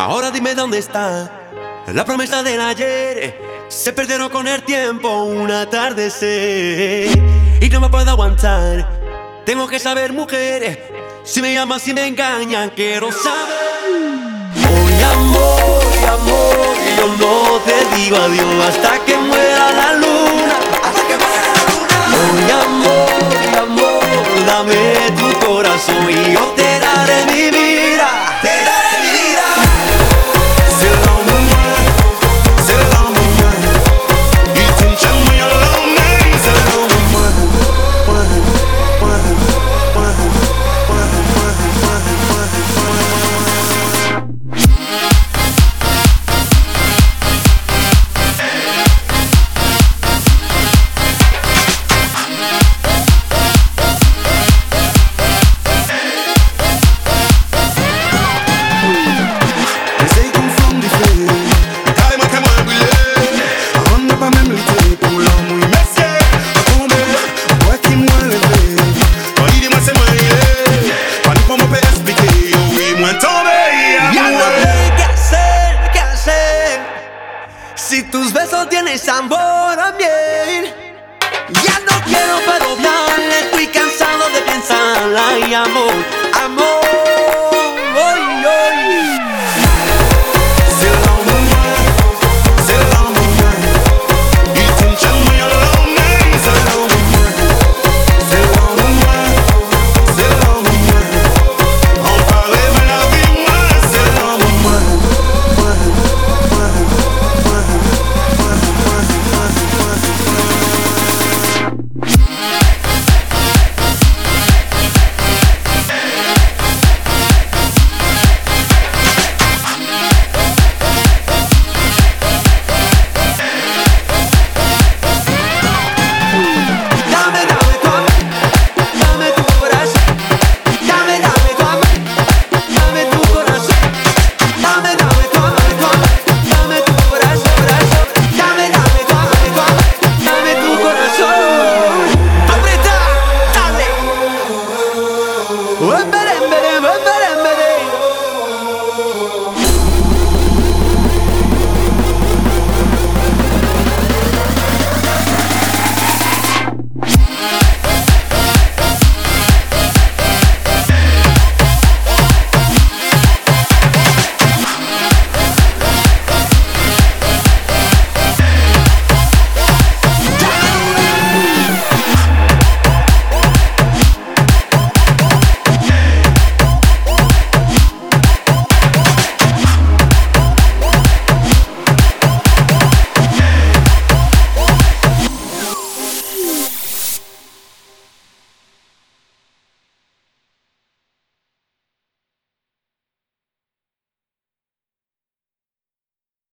Ahora dime dónde está la promesa del ayer. Se perdieron con el tiempo un atardecer. Y no me puedo aguantar. Tengo que saber, mujeres. Si me llaman, si me engañan, quiero saber. Hoy amor, amor, yo no te digo adiós hasta que muera. Sambo